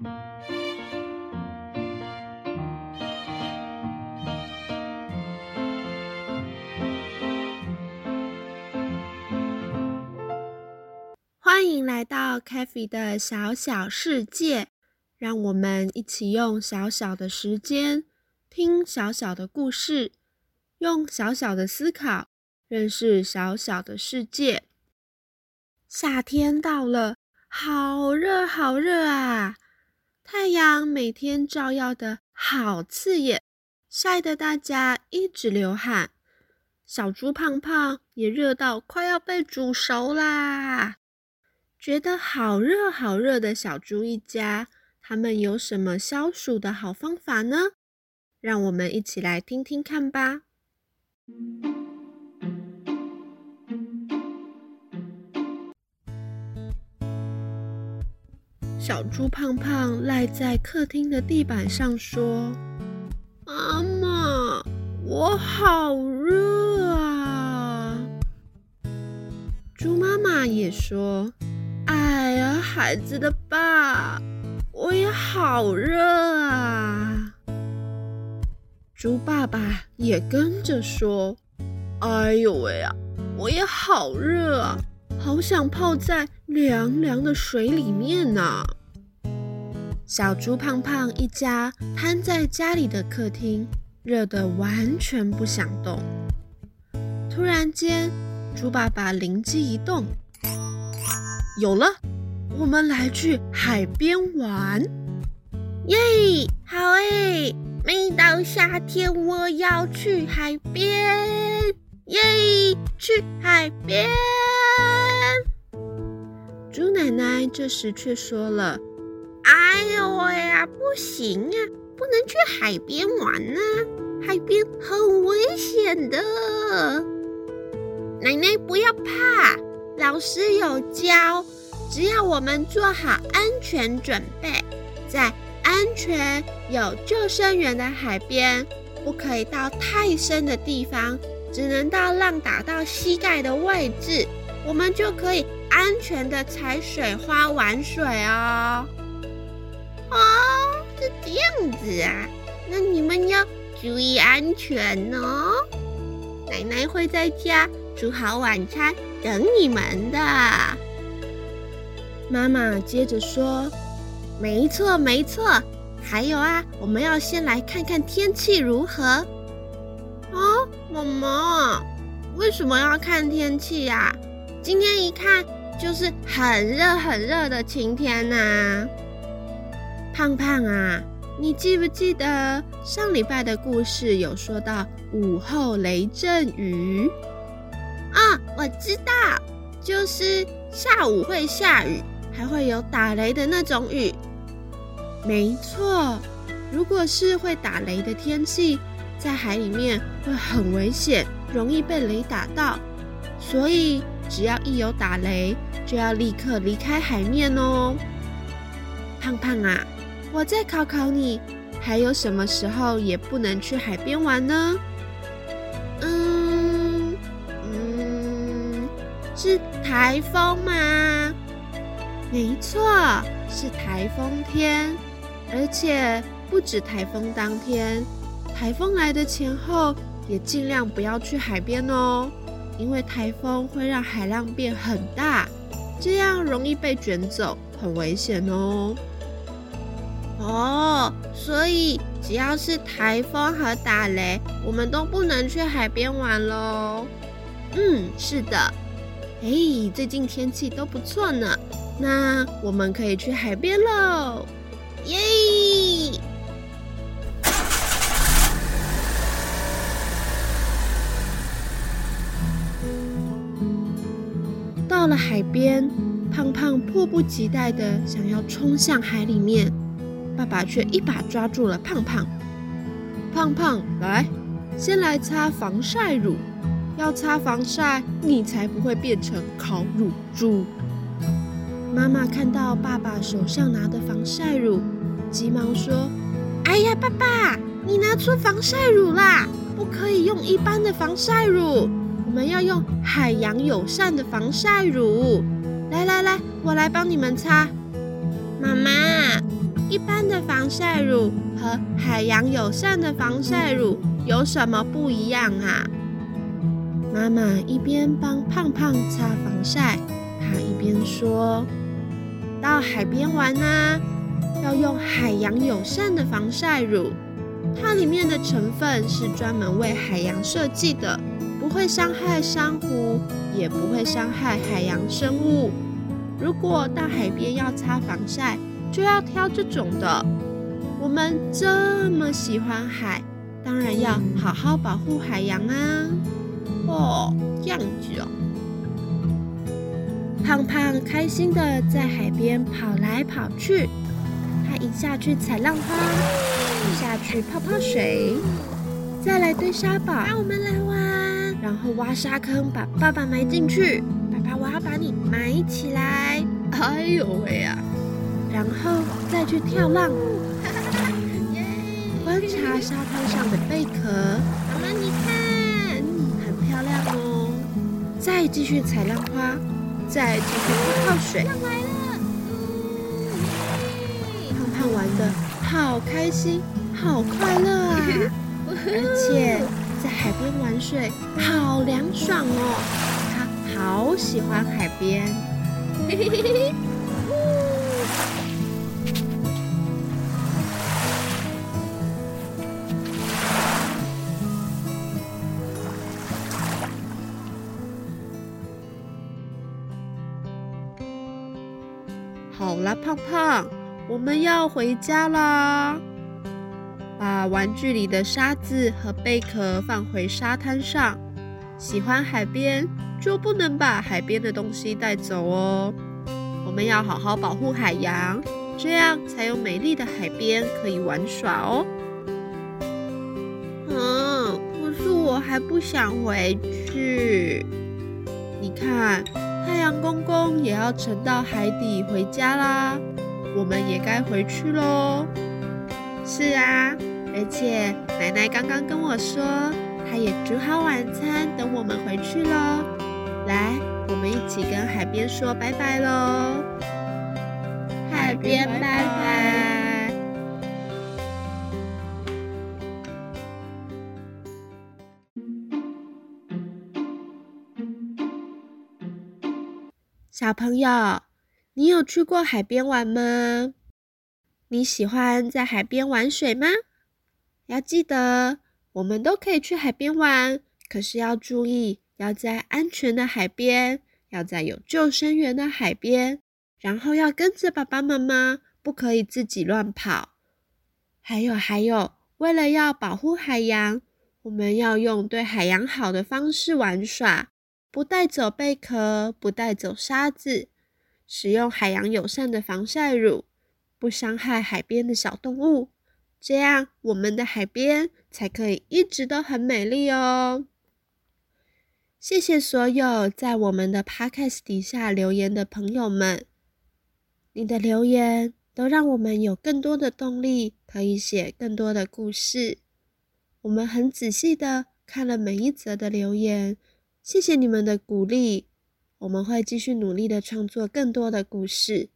欢迎来到 k a f e 的小小世界，让我们一起用小小的时间听小小的故事，用小小的思考认识小小的世界。夏天到了，好热好热啊！太阳每天照耀的好刺眼，晒得大家一直流汗。小猪胖胖也热到快要被煮熟啦！觉得好热好热的小猪一家，他们有什么消暑的好方法呢？让我们一起来听听看吧。小猪胖胖赖在客厅的地板上说：“妈妈，我好热啊！”猪妈妈也说。哎呀，孩子的爸，我也好热啊！猪爸爸也跟着说：“哎呦喂啊，我也好热啊，好想泡在凉凉的水里面呢。”小猪胖胖一家瘫在家里的客厅，热得完全不想动。突然间，猪爸爸灵机一动。有了，我们来去海边玩，耶！好诶，每到夏天我要去海边，耶！去海边。猪奶奶这时却说了：“哎呦喂呀，不行啊，不能去海边玩呢，海边很危险的。奶奶不要怕。”老师有教，只要我们做好安全准备，在安全有救生员的海边，不可以到太深的地方，只能到浪打到膝盖的位置，我们就可以安全的踩水花玩水哦。哦，是这样子啊，那你们要注意安全哦。奶奶会在家煮好晚餐。等你们的，妈妈接着说：“没错，没错。还有啊，我们要先来看看天气如何。”哦，妈妈，为什么要看天气呀？今天一看就是很热很热的晴天呐。胖胖啊，你记不记得上礼拜的故事有说到午后雷阵雨？啊，我知道，就是下午会下雨，还会有打雷的那种雨。没错，如果是会打雷的天气，在海里面会很危险，容易被雷打到。所以只要一有打雷，就要立刻离开海面哦。胖胖啊，我再考考你，还有什么时候也不能去海边玩呢？嗯嗯是台风吗？没错，是台风天，而且不止台风当天，台风来的前后也尽量不要去海边哦，因为台风会让海浪变很大，这样容易被卷走，很危险哦。哦，所以只要是台风和打雷，我们都不能去海边玩喽。嗯，是的。哎，最近天气都不错呢，那我们可以去海边喽！耶！到了海边，胖胖迫不及待的想要冲向海里面，爸爸却一把抓住了胖胖。胖胖，来，先来擦防晒乳。要擦防晒，你才不会变成烤乳猪。妈妈看到爸爸手上拿的防晒乳，急忙说：“哎呀，爸爸，你拿出防晒乳啦！不可以用一般的防晒乳，我们要用海洋友善的防晒乳。来来来，我来帮你们擦。一般的防晒乳和海洋友善的防晒乳有什么不一样啊？妈妈一边帮胖胖擦防晒，她一边说：“到海边玩啊，要用海洋友善的防晒乳，它里面的成分是专门为海洋设计的，不会伤害珊瑚，也不会伤害海洋生物。如果到海边要擦防晒，就要挑这种的。我们这么喜欢海，当然要好好保护海洋啊！哦，这样子哦。胖胖开心的在海边跑来跑去，他一下去踩浪花，一下去泡泡水，再来堆沙堡，让我们来玩，然后挖沙坑把爸爸埋进去。爸爸，我要把你埋起来！哎呦喂呀！然后再去跳浪，观察沙滩上的贝壳。妈妈，你看，很漂亮哦。再继续踩浪花，再继续泡泡水。浪来了，胖胖玩的好开心，好快乐啊！而且在海边玩水好凉爽哦，他好喜欢海边。嘿嘿嘿嘿好啦，胖胖，我们要回家啦！把玩具里的沙子和贝壳放回沙滩上。喜欢海边，就不能把海边的东西带走哦。我们要好好保护海洋，这样才有美丽的海边可以玩耍哦。嗯，可是我还不想回去。你看。太阳公公也要沉到海底回家啦，我们也该回去喽。是啊，而且奶奶刚刚跟我说，她也煮好晚餐等我们回去喽。来，我们一起跟海边说拜拜喽！海边拜拜。小朋友，你有去过海边玩吗？你喜欢在海边玩水吗？要记得，我们都可以去海边玩，可是要注意，要在安全的海边，要在有救生员的海边，然后要跟着爸爸妈妈，不可以自己乱跑。还有还有，为了要保护海洋，我们要用对海洋好的方式玩耍。不带走贝壳，不带走沙子，使用海洋友善的防晒乳，不伤害海边的小动物，这样我们的海边才可以一直都很美丽哦。谢谢所有在我们的 podcast 底下留言的朋友们，你的留言都让我们有更多的动力，可以写更多的故事。我们很仔细的看了每一则的留言。谢谢你们的鼓励，我们会继续努力的创作更多的故事。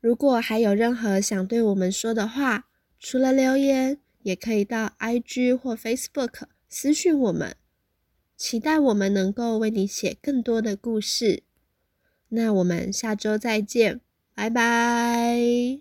如果还有任何想对我们说的话，除了留言，也可以到 IG 或 Facebook 私讯我们。期待我们能够为你写更多的故事。那我们下周再见，拜拜。